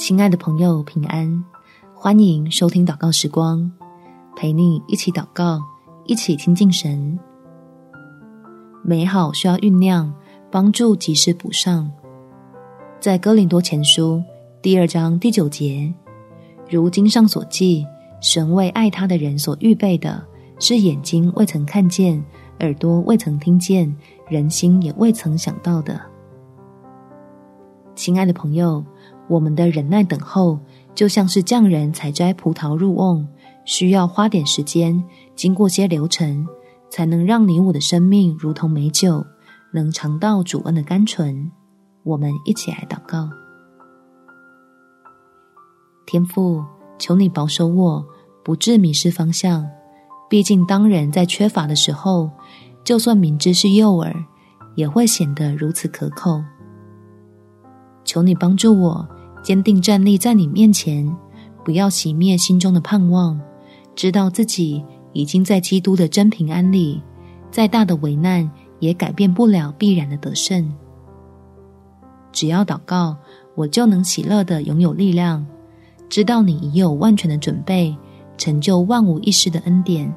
亲爱的朋友，平安！欢迎收听祷告时光，陪你一起祷告，一起亲近神。美好需要酝酿，帮助及时补上。在哥林多前书第二章第九节，如经上所记，神为爱他的人所预备的，是眼睛未曾看见，耳朵未曾听见，人心也未曾想到的。亲爱的朋友，我们的忍耐等候，就像是匠人采摘葡萄入瓮，需要花点时间，经过些流程，才能让你我的生命如同美酒，能尝到主恩的甘醇。我们一起来祷告：天父，求你保守我，不致迷失方向。毕竟，当人在缺乏的时候，就算明知是诱饵，也会显得如此可口。求你帮助我，坚定站立在你面前，不要熄灭心中的盼望。知道自己已经在基督的真平安里，再大的危难也改变不了必然的得胜。只要祷告，我就能喜乐地拥有力量。知道你已有万全的准备，成就万无一失的恩典，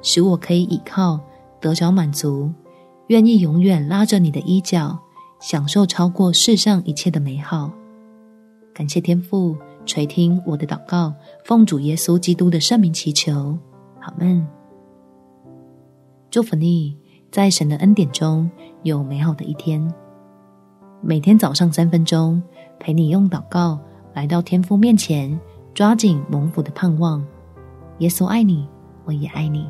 使我可以倚靠，得着满足，愿意永远拉着你的衣角。享受超过世上一切的美好，感谢天父垂听我的祷告，奉主耶稣基督的圣名祈求，阿们。祝福你，在神的恩典中有美好的一天。每天早上三分钟，陪你用祷告来到天父面前，抓紧蒙福的盼望。耶稣爱你，我也爱你。